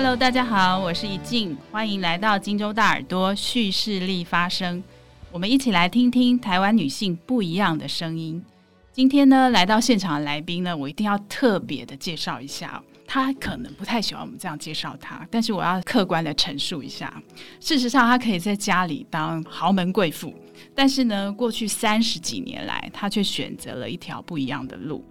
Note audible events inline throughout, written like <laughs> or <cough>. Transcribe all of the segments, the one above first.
Hello，大家好，我是怡静，欢迎来到荆州大耳朵叙事力发声，我们一起来听听台湾女性不一样的声音。今天呢，来到现场的来宾呢，我一定要特别的介绍一下。他可能不太喜欢我们这样介绍他，但是我要客观的陈述一下。事实上，他可以在家里当豪门贵妇，但是呢，过去三十几年来，他却选择了一条不一样的路。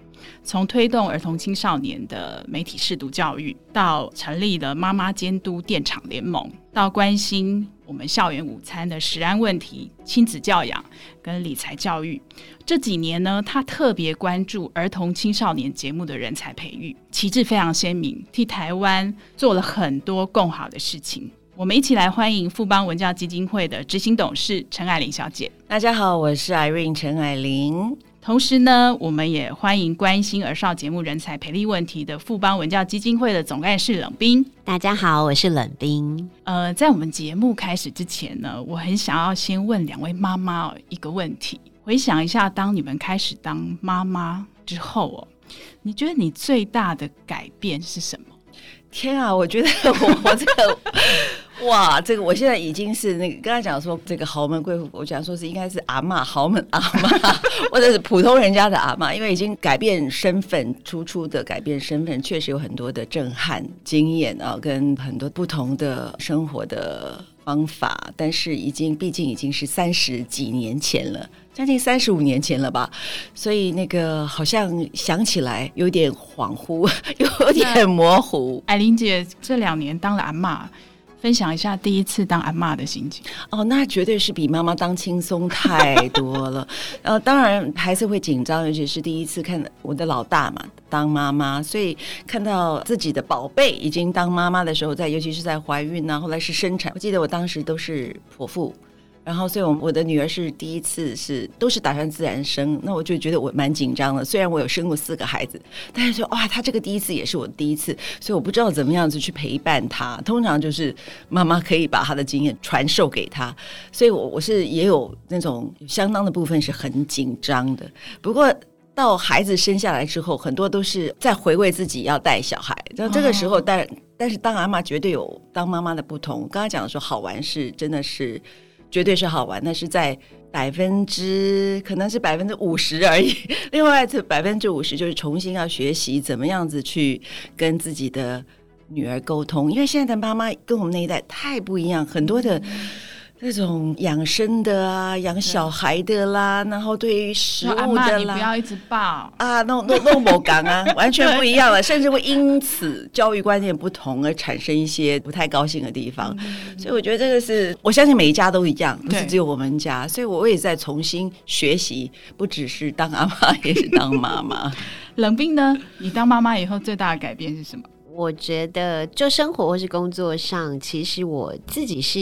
从推动儿童青少年的媒体识读教育，到成立了妈妈监督电厂联盟，到关心我们校园午餐的食安问题、亲子教养跟理财教育。这几年呢，他特别关注儿童青少年节目的人才培育，旗帜非常鲜明，替台湾做了很多更好的事情。我们一起来欢迎富邦文教基金会的执行董事陈爱玲小姐。大家好，我是 Irene 陈爱玲。同时呢，我们也欢迎关心儿少节目人才培力问题的富邦文教基金会的总干事冷冰。大家好，我是冷冰。呃，在我们节目开始之前呢，我很想要先问两位妈妈一个问题。回想一下，当你们开始当妈妈之后哦，你觉得你最大的改变是什么？天啊，我觉得我我这个。哇，这个我现在已经是那个刚才讲说这个豪门贵妇，我讲说是应该是阿嬷，豪门阿嬷，<laughs> 或者是普通人家的阿嬷，因为已经改变身份，初初的改变身份，确实有很多的震撼经验啊，跟很多不同的生活的方法，但是已经毕竟已经是三十几年前了，将近三十五年前了吧，所以那个好像想起来有点恍惚，<laughs> 有点模糊。艾琳姐这两年当了阿嬷。分享一下第一次当阿嬷的心情哦，那绝对是比妈妈当轻松太多了。<laughs> 呃，当然还是会紧张，尤其是第一次看我的老大嘛当妈妈，所以看到自己的宝贝已经当妈妈的时候，在尤其是在怀孕啊，后来是生产，我记得我当时都是剖腹。然后，所以，我我的女儿是第一次是都是打算自然生，那我就觉得我蛮紧张的。虽然我有生过四个孩子，但是说哇，她这个第一次也是我第一次，所以我不知道怎么样子去陪伴她。通常就是妈妈可以把她的经验传授给她，所以我我是也有那种相当的部分是很紧张的。不过到孩子生下来之后，很多都是在回味自己要带小孩。那这个时候，但但是当阿妈绝对有当妈妈的不同。刚刚讲的说好玩是真的是。绝对是好玩，那是在百分之可能是百分之五十而已。<laughs> 另外这百分之五十就是重新要学习怎么样子去跟自己的女儿沟通，因为现在的妈妈跟我们那一代太不一样，很多的。那种养生的啊，养小孩的啦，然后对于食物的啦，你不要一直抱啊，弄弄弄某讲啊，完全 <laughs> 不一样了，甚至会因此教育观念不同而产生一些不太高兴的地方。嗯、所以我觉得这个是，我相信每一家都一样，不是只有我们家。所以我也在重新学习，不只是当阿妈，也是当妈妈。<laughs> 冷冰呢？你当妈妈以后最大的改变是什么？我觉得就生活或是工作上，其实我自己是。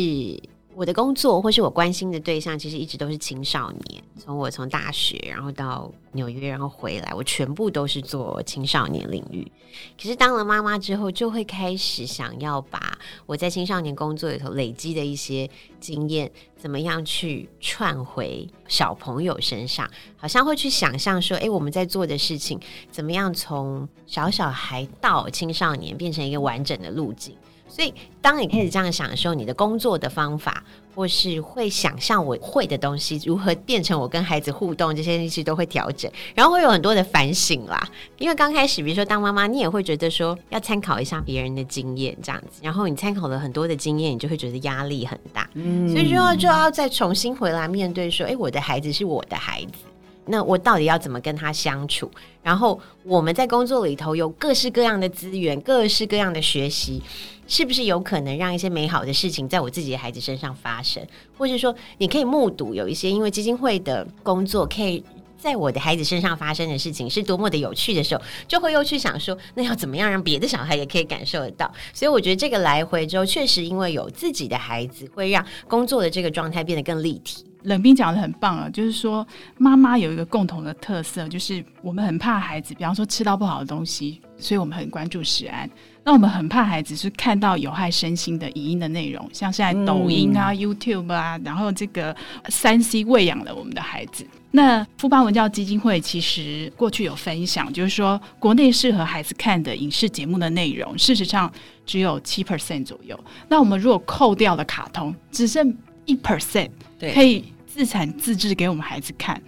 我的工作或是我关心的对象，其实一直都是青少年。从我从大学，然后到纽约，然后回来，我全部都是做青少年领域。可是当了妈妈之后，就会开始想要把我在青少年工作里头累积的一些经验，怎么样去串回小朋友身上？好像会去想象说，诶，我们在做的事情，怎么样从小小孩到青少年，变成一个完整的路径。所以，当你开始这样想的时候，你的工作的方法，或是会想象我会的东西，如何变成我跟孩子互动，这些东西都会调整，然后会有很多的反省啦。因为刚开始，比如说当妈妈，你也会觉得说要参考一下别人的经验，这样子，然后你参考了很多的经验，你就会觉得压力很大，嗯，所以就要就要再重新回来面对说，诶，我的孩子是我的孩子。那我到底要怎么跟他相处？然后我们在工作里头有各式各样的资源，各式各样的学习，是不是有可能让一些美好的事情在我自己的孩子身上发生？或者说，你可以目睹有一些因为基金会的工作，可以在我的孩子身上发生的事情是多么的有趣的时候，就会又去想说，那要怎么样让别的小孩也可以感受得到？所以我觉得这个来回之后，确实因为有自己的孩子，会让工作的这个状态变得更立体。冷冰讲的很棒啊，就是说妈妈有一个共同的特色，就是我们很怕孩子，比方说吃到不好的东西，所以我们很关注食安。那我们很怕孩子是看到有害身心的影音的内容，像现在抖音啊、嗯、YouTube 啊，然后这个三 C 喂养了我们的孩子。那富邦文教基金会其实过去有分享，就是说国内适合孩子看的影视节目的内容，事实上只有七 percent 左右。那我们如果扣掉了卡通，只剩一 percent，可以自产自制给我们孩子看。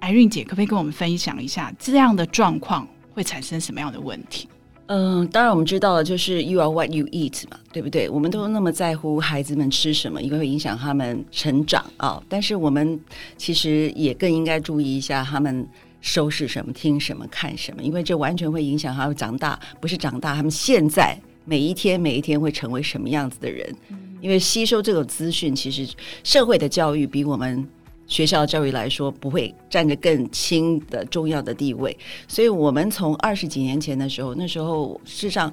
Irene 姐可不可以跟我们分享一下这样的状况会产生什么样的问题？嗯，当然我们知道了，就是 you are what you eat 嘛，对不对？我们都那么在乎孩子们吃什么，因为会影响他们成长啊、哦。但是我们其实也更应该注意一下他们收拾什么、听什么、看什么，因为这完全会影响他们长大，不是长大，他们现在每一天每一天会成为什么样子的人。因为吸收这种资讯，其实社会的教育比我们。学校教育来说，不会占着更轻的重要的地位，所以我们从二十几年前的时候，那时候事实上，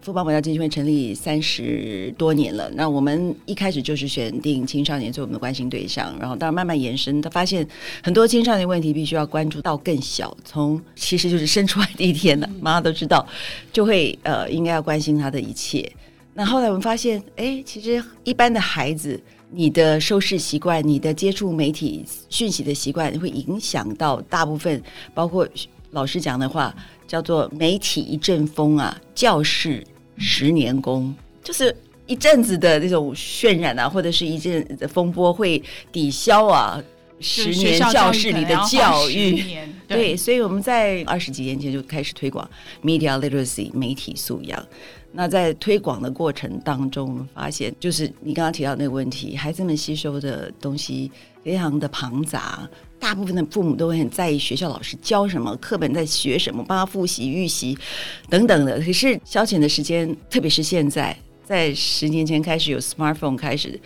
富邦国家基金会成立三十多年了。那我们一开始就是选定青少年做我们的关心对象，然后当然慢慢延伸，他发现很多青少年问题必须要关注到更小，从其实就是生出来第一天了，妈妈都知道，就会呃应该要关心他的一切。那后来我们发现，哎，其实一般的孩子。你的收视习惯，你的接触媒体讯息的习惯，会影响到大部分，包括老师讲的话，叫做“媒体一阵风啊，教室十年功”，就是一阵子的这种渲染啊，或者是一阵风波，会抵消啊十年教室里的教育。对，对，所以我们在二十几年前就开始推广 media literacy 媒体素养。那在推广的过程当中，我们发现，就是你刚刚提到那个问题，孩子们吸收的东西非常的庞杂，大部分的父母都会很在意学校老师教什么，课本在学什么，帮他复习、预习等等的。可是消遣的时间，特别是现在，在十年前开始有 smartphone 开始，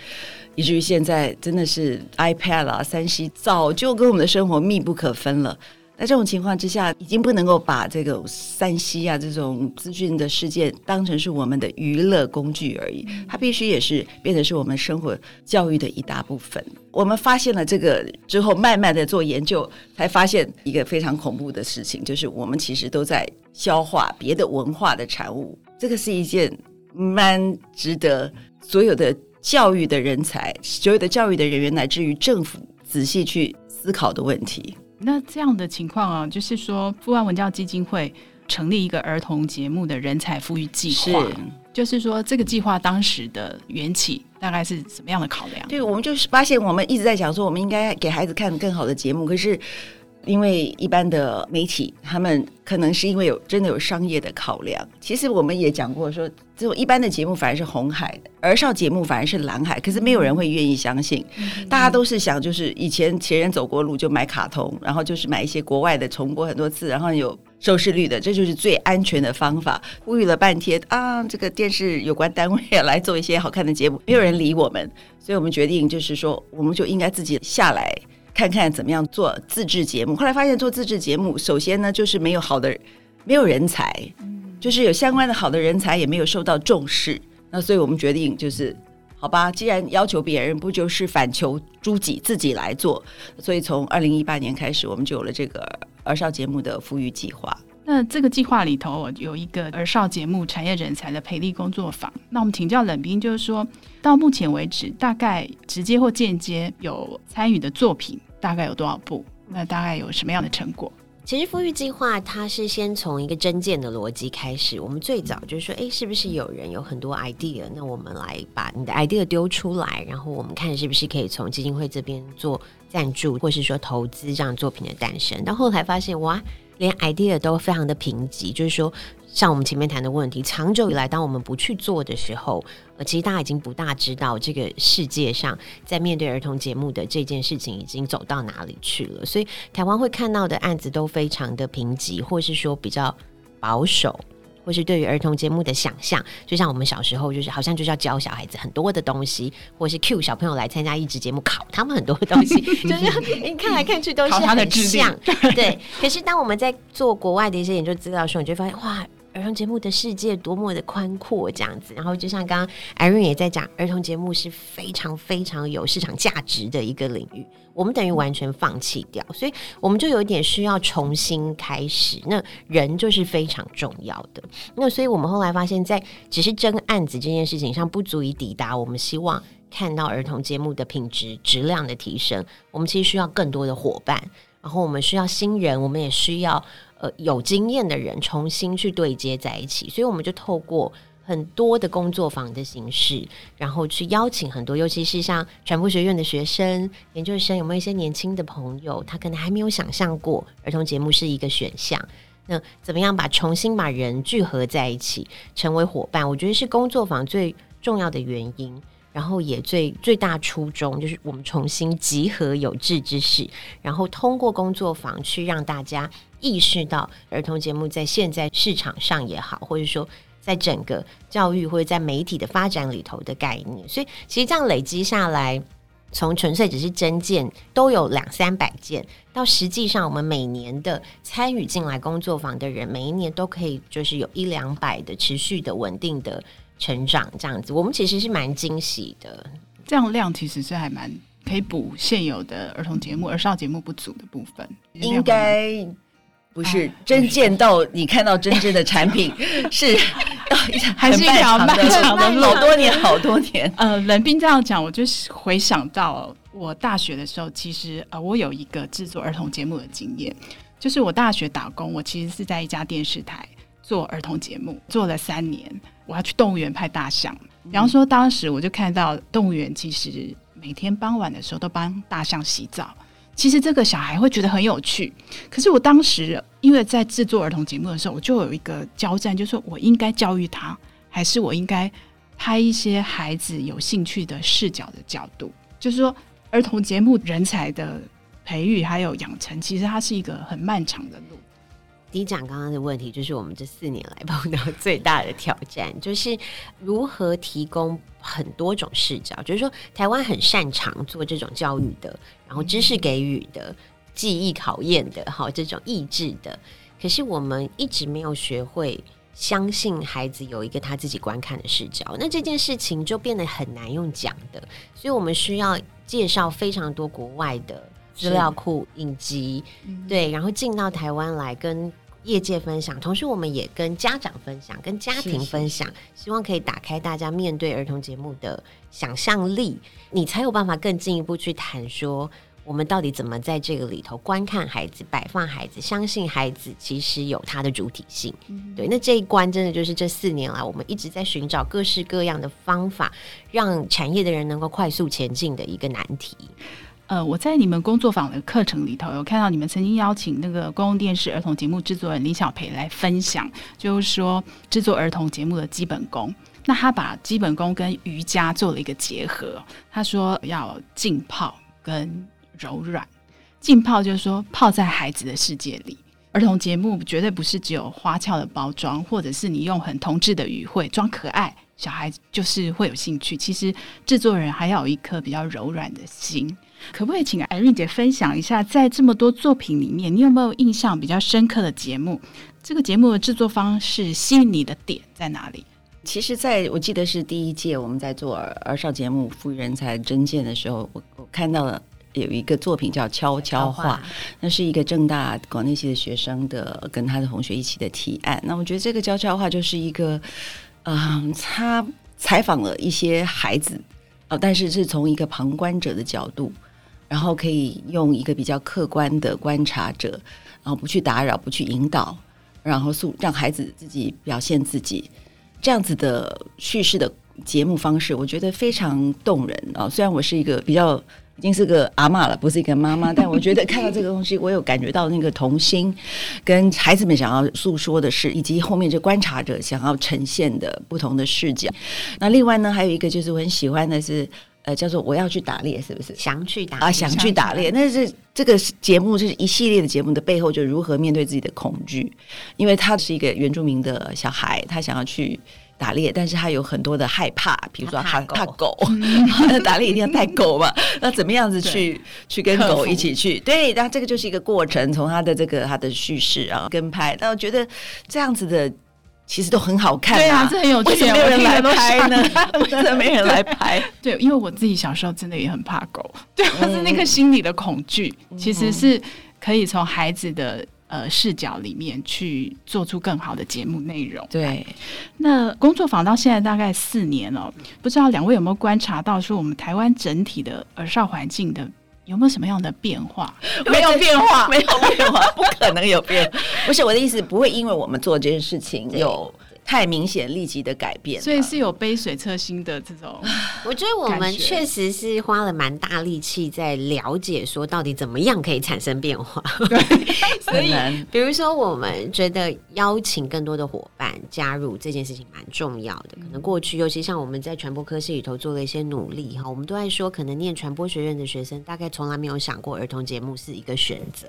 以至于现在真的是 iPad 啊、三 C 早就跟我们的生活密不可分了。在这种情况之下，已经不能够把这个三 C 啊这种资讯的事件当成是我们的娱乐工具而已，它必须也是变成是我们生活教育的一大部分。我们发现了这个之后，慢慢的做研究，才发现一个非常恐怖的事情，就是我们其实都在消化别的文化的产物。这个是一件蛮值得所有的教育的人才、所有的教育的人员，乃至于政府仔细去思考的问题。那这样的情况啊，就是说，富安文教基金会成立一个儿童节目的人才富裕计划，是就是说，这个计划当时的缘起大概是什么样的考量？对，我们就是发现，我们一直在讲说，我们应该给孩子看更好的节目，可是。因为一般的媒体，他们可能是因为有真的有商业的考量。其实我们也讲过说，这种一般的节目反而是红海，儿少节目反而是蓝海。可是没有人会愿意相信，嗯、大家都是想，就是以前前人走过路就买卡通，然后就是买一些国外的重播很多次，然后有收视率的，这就是最安全的方法。呼吁了半天啊，这个电视有关单位来做一些好看的节目，没有人理我们，所以我们决定就是说，我们就应该自己下来。看看怎么样做自制节目。后来发现做自制节目，首先呢就是没有好的，没有人才，就是有相关的好的人才也没有受到重视。那所以我们决定就是，好吧，既然要求别人，不就是反求诸己，自己来做。所以从二零一八年开始，我们就有了这个儿少节目的复育计划。那这个计划里头有一个儿少节目产业人才的培力工作坊。那我们请教冷冰，就是说到目前为止，大概直接或间接有参与的作品。大概有多少步？那大概有什么样的成果？其实富裕计划它是先从一个真见的逻辑开始。我们最早就是说，诶，是不是有人有很多 idea？那我们来把你的 idea 丢出来，然后我们看是不是可以从基金会这边做赞助，或是说投资这样作品的诞生。到后来发现，哇，连 idea 都非常的贫瘠，就是说。像我们前面谈的问题，长久以来，当我们不去做的时候，呃，其实大家已经不大知道这个世界上在面对儿童节目的这件事情已经走到哪里去了。所以，台湾会看到的案子都非常的贫瘠，或是说比较保守。或是对于儿童节目的想象，就像我们小时候，就是好像就是要教小孩子很多的东西，或是 cue 小朋友来参加益智节目，考他们很多的东西，<laughs> 就是你看来看去都是很像。对，可是当我们在做国外的一些研究资料的时候，你就会发现，哇，儿童节目的世界多么的宽阔，这样子。然后就像刚刚 Irene 也在讲，儿童节目是非常非常有市场价值的一个领域。我们等于完全放弃掉，所以我们就有一点需要重新开始。那人就是非常重要的。那所以我们后来发现，在只是争案子这件事情上，不足以抵达我们希望看到儿童节目的品质质量的提升。我们其实需要更多的伙伴，然后我们需要新人，我们也需要。呃，有经验的人重新去对接在一起，所以我们就透过很多的工作坊的形式，然后去邀请很多，尤其是像传播学院的学生、研究生，有没有一些年轻的朋友，他可能还没有想象过儿童节目是一个选项。那怎么样把重新把人聚合在一起，成为伙伴？我觉得是工作坊最重要的原因。然后也最最大初衷就是我们重新集合有志之士，然后通过工作坊去让大家意识到儿童节目在现在市场上也好，或者说在整个教育或者在媒体的发展里头的概念。所以其实这样累积下来，从纯粹只是真件都有两三百件，到实际上我们每年的参与进来工作坊的人，每一年都可以就是有一两百的持续的稳定的。成长这样子，我们其实是蛮惊喜的。这样量其实是还蛮可以补现有的儿童节目、儿少节目不足的部分。应该不是真见到你看到真正的产品 <laughs> 是，<laughs> 还是一条漫长的路，好多年，好多年。呃，冷冰这样讲，我就是回想到我大学的时候，其实呃，我有一个制作儿童节目的经验，就是我大学打工，我其实是在一家电视台做儿童节目，做了三年。我要去动物园拍大象，比方说当时我就看到动物园其实每天傍晚的时候都帮大象洗澡，其实这个小孩会觉得很有趣。可是我当时因为在制作儿童节目的时候，我就有一个交战，就是说我应该教育他，还是我应该拍一些孩子有兴趣的视角的角度？就是说儿童节目人才的培育还有养成，其实它是一个很漫长的路。你讲刚刚的问题，就是我们这四年来碰到最大的挑战，<laughs> 就是如何提供很多种视角。就是说，台湾很擅长做这种教育的，然后知识给予的、记忆考验的，好这种意志的。可是我们一直没有学会相信孩子有一个他自己观看的视角，那这件事情就变得很难用讲的。所以我们需要介绍非常多国外的资料库、影集，对，然后进到台湾来跟。业界分享，同时我们也跟家长分享，跟家庭分享，是是希望可以打开大家面对儿童节目的想象力，你才有办法更进一步去谈说，我们到底怎么在这个里头观看孩子、摆放孩子，相信孩子其实有他的主体性。嗯、对，那这一关真的就是这四年来我们一直在寻找各式各样的方法，让产业的人能够快速前进的一个难题。呃，我在你们工作坊的课程里头有看到你们曾经邀请那个公共电视儿童节目制作人李小培来分享，就是说制作儿童节目的基本功。那他把基本功跟瑜伽做了一个结合。他说要浸泡跟柔软。浸泡就是说泡在孩子的世界里。儿童节目绝对不是只有花俏的包装，或者是你用很童稚的语汇装可爱，小孩就是会有兴趣。其实制作人还要有一颗比较柔软的心。可不可以请 Irene 姐分享一下，在这么多作品里面，你有没有印象比较深刻的节目？这个节目的制作方式吸引你的点在哪里？其实，在我记得是第一届我们在做儿少节目赋予人才征件的时候，我我看到了有一个作品叫《悄悄话》，那是一个正大广电系的学生的跟他的同学一起的提案。那我觉得这个悄悄话就是一个，嗯、呃，他采访了一些孩子，哦、呃，但是是从一个旁观者的角度。然后可以用一个比较客观的观察者，然后不去打扰，不去引导，然后诉让孩子自己表现自己，这样子的叙事的节目方式，我觉得非常动人啊！虽然我是一个比较已经是个阿嬷了，不是一个妈妈，但我觉得看到这个东西，我有感觉到那个童心跟孩子们想要诉说的事，以及后面这观察者想要呈现的不同的视角。那另外呢，还有一个就是我很喜欢的是。呃，叫做我要去打猎，是不是？想去打啊，想去打猎。那是这个节目，就是一系列的节目的背后，就如何面对自己的恐惧。因为他是一个原住民的小孩，他想要去打猎，但是他有很多的害怕，比如说他怕狗，<laughs> 打猎一定要带狗嘛。那怎么样子去去跟狗一起去？对，那这个就是一个过程，从他的这个他的叙事啊跟拍。但我觉得这样子的其实都很好看，对啊，这很有趣，为什么没有人来拍呢？<laughs> 为什么没人来拍？<laughs> 对，因为我自己小时候真的也很怕狗，对，是那个心理的恐惧，其实是可以从孩子的呃视角里面去做出更好的节目内容。对，那工作坊到现在大概四年了，不知道两位有没有观察到说我们台湾整体的儿少环境的。有没有什么样的变化？<laughs> 没有变化，没有变化，<laughs> 不可能有变化。不是我的意思，不会因为我们做这件事情有。太明显立即的改变，所以是有杯水车薪的这种。<laughs> 我觉得我们确实是花了蛮大力气在了解，说到底怎么样可以产生变化。<laughs> 对，所以比如说我们觉得邀请更多的伙伴加入这件事情蛮重要的。可能过去，尤其像我们在传播科系里头做了一些努力哈，我们都在说，可能念传播学院的学生大概从来没有想过儿童节目是一个选择。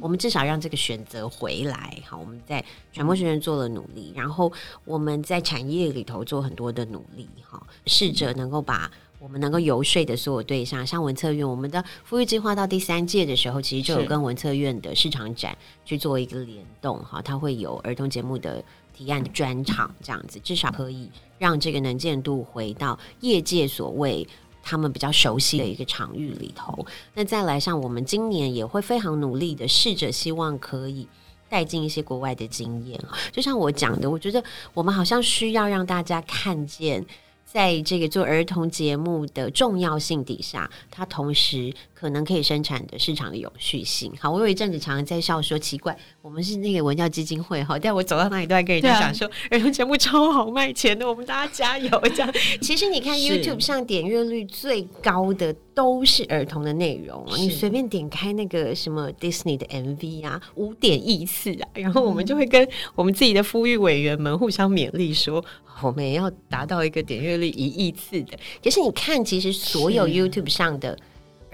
我们至少让这个选择回来。好，我们在传播学院做了努力，然后。我们在产业里头做很多的努力，哈，试着能够把我们能够游说的所有对象，像文策院，我们的富裕计划到第三届的时候，其实就有跟文策院的市场展去做一个联动，哈，它会有儿童节目的提案的专场，这样子，至少可以让这个能见度回到业界所谓他们比较熟悉的一个场域里头。那再来，像我们今年也会非常努力的试着，希望可以。带进一些国外的经验，就像我讲的，我觉得我们好像需要让大家看见，在这个做儿童节目的重要性底下，它同时。可能可以生产的市场的有序性。好，我有一阵子常常在笑说，奇怪，我们是那个文教基金会哈，但我走到哪里都在跟人家讲说，儿童节目超好卖钱的，我们大家加油这样。其实你看 YouTube 上点阅率最高的都是儿童的内容，你随便点开那个什么 Disney 的 MV 啊，五点亿次啊，然后我们就会跟我们自己的孵育委员们互相勉励说，我们也要达到一个点阅率一亿次的。可是你看，其实所有 YouTube 上的。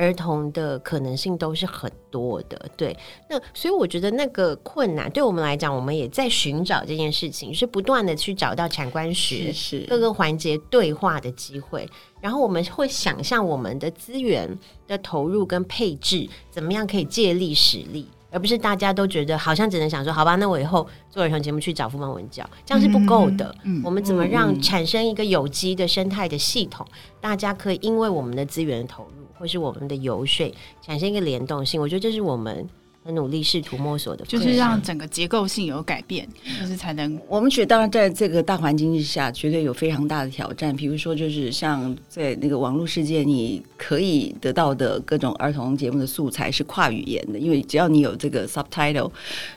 儿童的可能性都是很多的，对。那所以我觉得那个困难对我们来讲，我们也在寻找这件事情，是不断的去找到产官学各个环节对话的机会。然后我们会想象我们的资源的投入跟配置，怎么样可以借力使力，而不是大家都觉得好像只能想说，好吧，那我以后做儿童节目去找富邦文教，这样是不够的。嗯，我们怎么让产生一个有机的生态的系统，大家可以因为我们的资源的投入。或是我们的游说产生一个联动性，我觉得这是我们。很努力试图摸索的，就是让整个结构性有改变，就是才能。我们觉得，当然在这个大环境之下，绝对有非常大的挑战。比如说，就是像在那个网络世界，你可以得到的各种儿童节目的素材是跨语言的，因为只要你有这个 subtitle，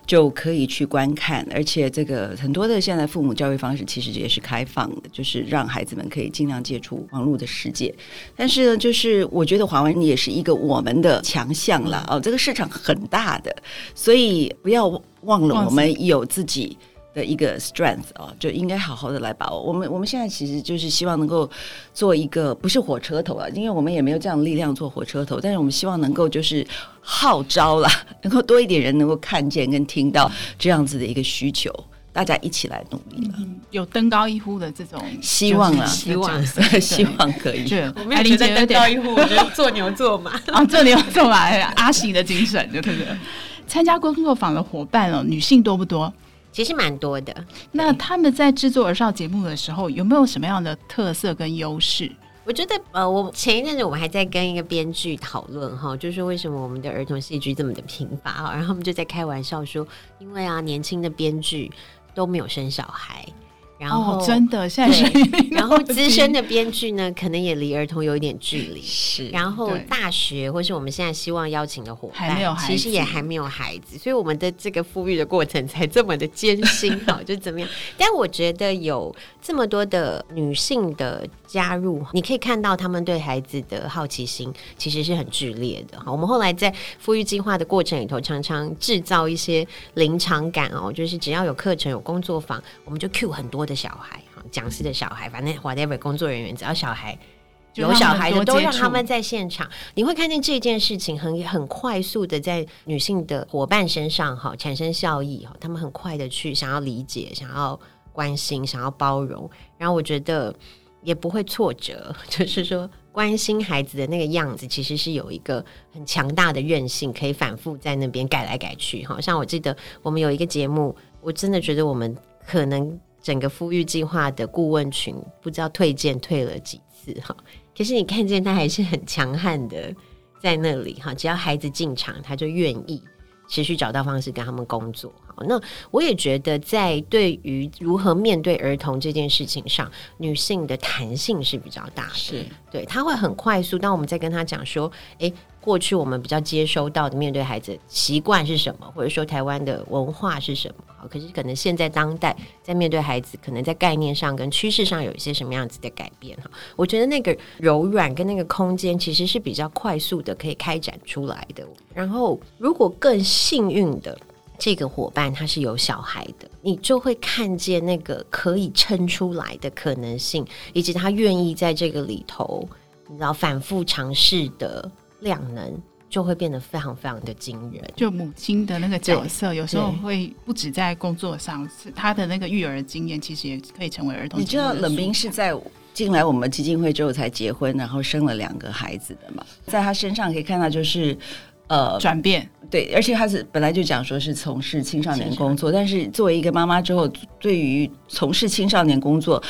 就可以去观看。而且，这个很多的现在父母教育方式其实也是开放的，就是让孩子们可以尽量接触网络的世界。但是呢，就是我觉得华文也是一个我们的强项了哦，这个市场很大。的，所以不要忘了，我们有自己的一个 strength 啊，就应该好好的来把握。我们我们现在其实就是希望能够做一个不是火车头啊，因为我们也没有这样的力量做火车头，但是我们希望能够就是号召啦，能够多一点人能够看见跟听到这样子的一个需求。大家一起来努力了，嗯、有登高一呼的这种希望啊，希望，<laughs> 希望可以。对我们觉得登高一呼，我觉得做牛做马啊，<laughs> 做牛做马，<laughs> 阿喜的精神，对不对？参加工作坊的伙伴哦，女性多不多？其实蛮多的。那他们在制作儿少节目的时候，有没有什么样的特色跟优势？我觉得，呃，我前一阵子我们还在跟一个编剧讨论哈，就是为什么我们的儿童戏剧这么的贫乏啊？然后他们就在开玩笑说，因为啊，年轻的编剧。都没有生小孩。然后、哦、真的，现在是然后资深的编剧呢，可能也离儿童有一点距离。<laughs> 是，然后大学或是我们现在希望邀请的伙伴，其实也还没有孩子，所以我们的这个富裕的过程才这么的艰辛。<laughs> 哦，就怎么样？但我觉得有这么多的女性的加入，你可以看到他们对孩子的好奇心其实是很剧烈的。好，我们后来在富裕计划的过程里头，常常制造一些临场感哦，就是只要有课程、有工作坊，我们就 cue 很多的。的小孩哈，讲师的小孩，反正 whatever 工作人员，只要小孩有小孩的，都让他们在现场。你会看见这件事情很很快速的在女性的伙伴身上哈产生效益哈，他们很快的去想要理解、想要关心、想要包容，然后我觉得也不会挫折，<laughs> 就是说关心孩子的那个样子，其实是有一个很强大的韧性，可以反复在那边改来改去。好像我记得我们有一个节目，我真的觉得我们可能。整个富裕计划的顾问群，不知道退件退了几次哈。可是你看见他还是很强悍的在那里哈，只要孩子进场，他就愿意持续找到方式跟他们工作。好，那我也觉得在对于如何面对儿童这件事情上，女性的弹性是比较大的，是对，她会很快速。当我们在跟她讲说，诶。过去我们比较接收到的面对孩子习惯是什么，或者说台湾的文化是什么？好，可是可能现在当代在面对孩子，可能在概念上跟趋势上有一些什么样子的改变哈？我觉得那个柔软跟那个空间其实是比较快速的可以开展出来的。然后，如果更幸运的这个伙伴他是有小孩的，你就会看见那个可以撑出来的可能性，以及他愿意在这个里头，你知道反复尝试的。量能就会变得非常非常的惊人。就母亲的那个角色，有时候会不止在工作上，是她的那个育儿经验，其实也可以成为儿童。你知道冷冰是在进来我们基金会之后才结婚，然后生了两个孩子的嘛？在她身上可以看到，就是呃转变。对，而且她是本来就讲说是从事青少年工作，但是作为一个妈妈之后，对于从事青少年工作，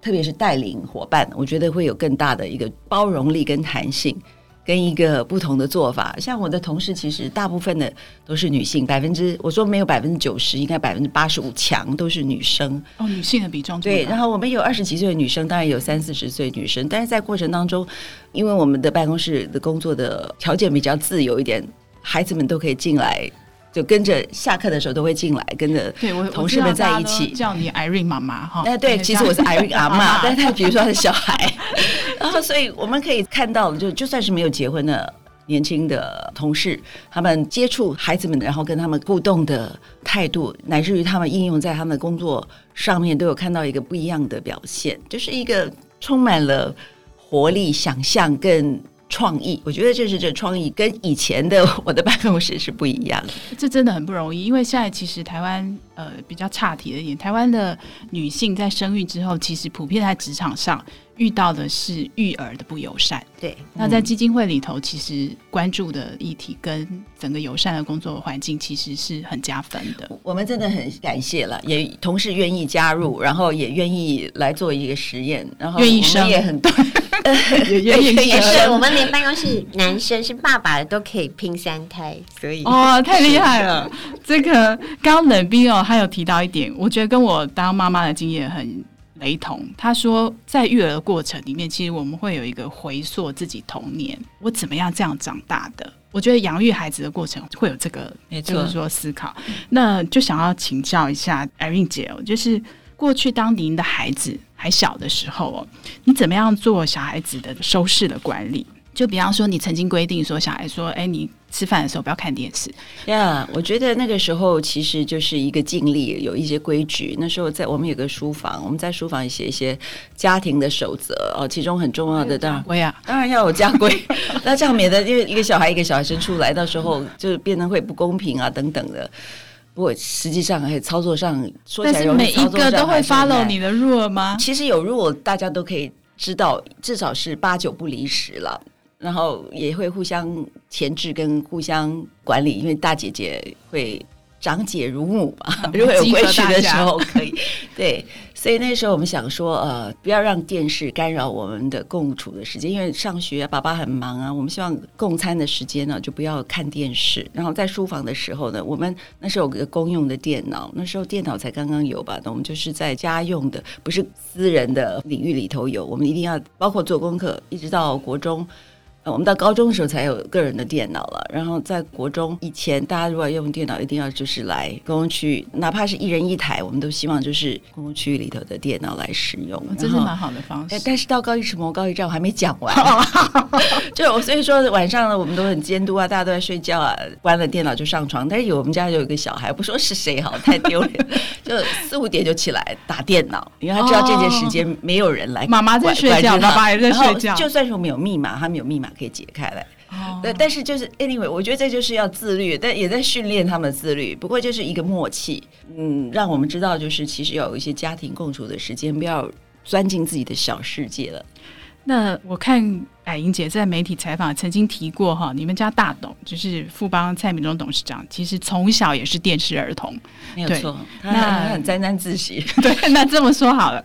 特别是带领伙伴，我觉得会有更大的一个包容力跟弹性。跟一个不同的做法，像我的同事，其实大部分的都是女性，百分之我说没有百分之九十，应该百分之八十五强都是女生。哦，女性的比重对。然后我们有二十几岁的女生，当然有三四十岁女生，但是在过程当中，因为我们的办公室的工作的条件比较自由一点，孩子们都可以进来。就跟着下课的时候都会进来，跟着同事们在一起。叫你 Irene 妈妈哈。哎对，其实我是 Irene 阿妈，<laughs> 但是他比如说他的小孩，然 <laughs> 后所以我们可以看到，就就算是没有结婚的年轻的同事，他们接触孩子们，然后跟他们互动的态度，乃至于他们应用在他们的工作上面，都有看到一个不一样的表现，就是一个充满了活力、想象跟。创意，<laughs> 我觉得这是这创意跟以前的我的办公室是不一样的。<laughs> 这真的很不容易，因为现在其实台湾呃比较差题的一点，台湾的女性在生育之后，其实普遍在职场上遇到的是育儿的不友善。对，那在基金会里头，其实关注的议题跟整个友善的工作环境，其实是很加分的。我们真的很感谢了，也同事愿意加入，然后也愿意来做一个实验，然后愿意生也很多。<laughs> 也也是，我们连办公室男生是爸爸的都可以拼三胎，所以哦，太厉害了！这个刚刚冷冰哦，他有提到一点，我觉得跟我当妈妈的经验很雷同。他说，在育儿的过程里面，其实我们会有一个回溯自己童年，我怎么样这样长大的？我觉得养育孩子的过程会有这个，没，就是说思考。那就想要请教一下 Irene 姐哦，就是过去当您的孩子。还小的时候哦，你怎么样做小孩子的收视的管理？就比方说，你曾经规定说，小孩说：“哎，你吃饭的时候不要看电视。”呀，我觉得那个时候其实就是一个尽力，有一些规矩。那时候在我们有个书房，我们在书房里写一些家庭的守则哦，其中很重要的当然，当然要有家规。<laughs> 那这样免得因为一个小孩一个小孩生出来，到时候就变得会不公平啊等等的。不过实际上还有操作上说起来容易，操作上，但是每一个都会 follow 你的 rule 吗？其实有 rule，大家都可以知道，至少是八九不离十了。然后也会互相牵制跟互相管理，因为大姐姐会。长姐如母嘛，<laughs> 如果有规矩的时候可以。<laughs> 对，所以那时候我们想说，呃，不要让电视干扰我们的共处的时间，因为上学啊，爸爸很忙啊。我们希望共餐的时间呢，就不要看电视。然后在书房的时候呢，我们那时候有个公用的电脑，那时候电脑才刚刚有吧？那我们就是在家用的，不是私人的领域里头有。我们一定要包括做功课，一直到国中。我们到高中的时候才有个人的电脑了，然后在国中以前，大家如果要用电脑，一定要就是来公共区，哪怕是一人一台，我们都希望就是公共区域里头的电脑来使用，这是蛮好的方式。但是到高一什么高一站我还没讲完，<laughs> 就我所以说晚上呢，我们都很监督啊，大家都在睡觉啊，关了电脑就上床。但是有我们家有一个小孩，不说是谁好，太丢脸，就四五点就起来打电脑，因为他知道这件时间没有人来，妈妈在睡觉，爸爸也在睡觉，就算是我们有密码，他们有密码。可以解开来，对，oh. 但是就是 anyway，我觉得这就是要自律，但也在训练他们自律。不过就是一个默契，嗯，让我们知道，就是其实要有一些家庭共处的时间，不要钻进自己的小世界了。那我看霭玲姐在媒体采访曾经提过哈，你们家大董就是富邦蔡明忠董事长，其实从小也是电视儿童，没有错。那很沾沾自喜。<laughs> <laughs> 对，那这么说好了，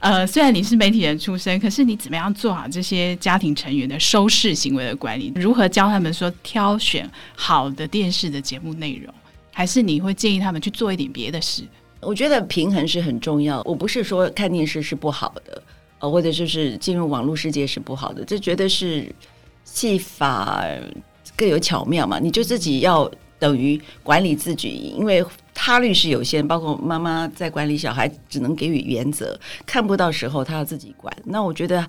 呃，虽然你是媒体人出身，可是你怎么样做好这些家庭成员的收视行为的管理？如何教他们说挑选好的电视的节目内容？还是你会建议他们去做一点别的事？我觉得平衡是很重要。我不是说看电视是不好的。或者就是进入网络世界是不好的，这绝对是戏法各有巧妙嘛。你就自己要等于管理自己，因为他律是有限，包括妈妈在管理小孩，只能给予原则，看不到时候他要自己管。那我觉得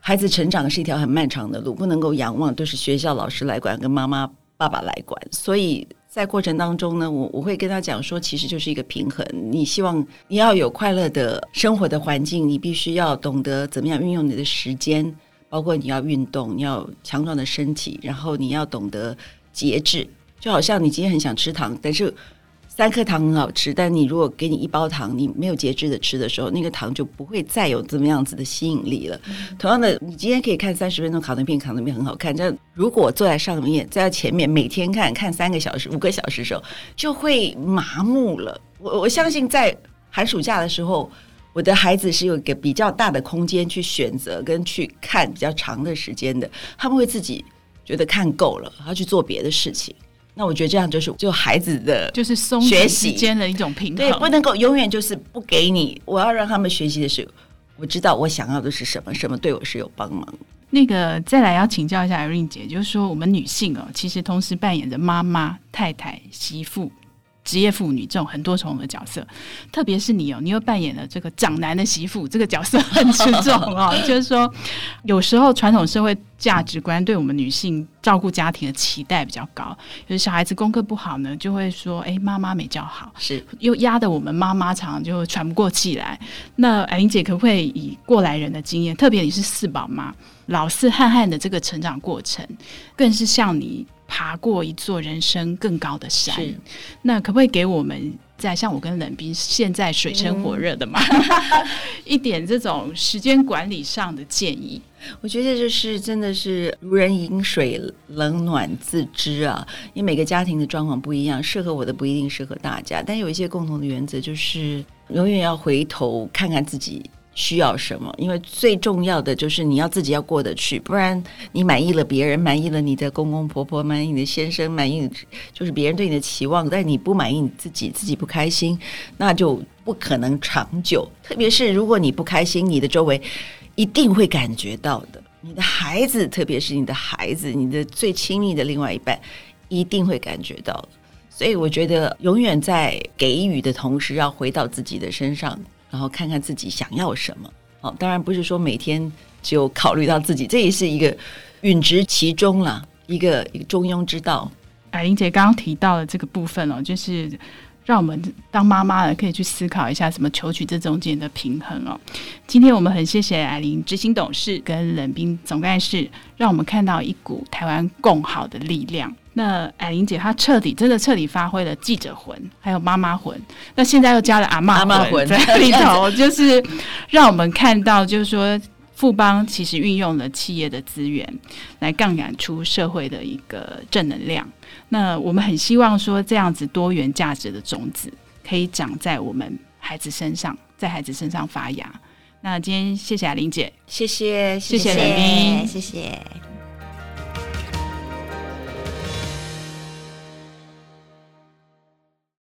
孩子成长是一条很漫长的路，不能够仰望都是学校老师来管，跟妈妈爸爸来管，所以。在过程当中呢，我我会跟他讲说，其实就是一个平衡。你希望你要有快乐的生活的环境，你必须要懂得怎么样运用你的时间，包括你要运动，你要强壮的身体，然后你要懂得节制。就好像你今天很想吃糖，但是。三颗糖很好吃，但你如果给你一包糖，你没有节制的吃的时候，那个糖就不会再有这么样子的吸引力了。嗯、同样的，你今天可以看三十分钟卡通片，卡通片很好看，但如果坐在上面，在前面每天看看三个小时、五个小时的时候，就会麻木了。我我相信在寒暑假的时候，我的孩子是有一个比较大的空间去选择跟去看比较长的时间的，他们会自己觉得看够了，然后去做别的事情。那我觉得这样就是就孩子的就是松学习间的一种平衡，对，不能够永远就是不给你。我要让他们学习的是，我知道我想要的是什么，什么对我是有帮忙。那个再来要请教一下 Irene 姐，就是说我们女性哦，其实同时扮演着妈妈、太太、媳妇。职业妇女这种很多重的角色，特别是你哦，你又扮演了这个长男的媳妇，这个角色很吃重哦。<laughs> 就是说，有时候传统社会价值观对我们女性照顾家庭的期待比较高，有小孩子功课不好呢，就会说：“哎，妈妈没教好。”是又压得我们妈妈常常就喘不过气来。那艾玲姐可不可以以过来人的经验，特别你是四宝妈，老四汉汉的这个成长过程，更是像你。爬过一座人生更高的山，那可不可以给我们在像我跟冷冰现在水深火热的嘛，嗯、<laughs> 一点这种时间管理上的建议？我觉得就是真的是如人饮水，冷暖自知啊。因为每个家庭的状况不一样，适合我的不一定适合大家，但有一些共同的原则，就是永远要回头看看自己。需要什么？因为最重要的就是你要自己要过得去，不然你满意了别人，满意了你的公公婆婆，满意你的先生，满意就是别人对你的期望，但你不满意你自己，自己不开心，那就不可能长久。特别是如果你不开心，你的周围一定会感觉到的。你的孩子，特别是你的孩子，你的最亲密的另外一半，一定会感觉到。所以我觉得，永远在给予的同时，要回到自己的身上。然后看看自己想要什么，哦，当然不是说每天就考虑到自己，这也是一个允植其中了，一个一个中庸之道。霭玲姐刚刚提到的这个部分哦，就是让我们当妈妈的可以去思考一下，怎么求取这中间的平衡哦。今天我们很谢谢霭玲执行董事跟冷冰总干事，让我们看到一股台湾共好的力量。那艾玲姐她彻底真的彻底发挥了记者魂，还有妈妈魂。那现在又加了阿妈魂在里头，就是让我们看到，就是说富邦其实运用了企业的资源来杠杆出社会的一个正能量。那我们很希望说，这样子多元价值的种子可以长在我们孩子身上，在孩子身上发芽。那今天谢谢霭玲姐，谢谢谢谢冷冰，谢谢。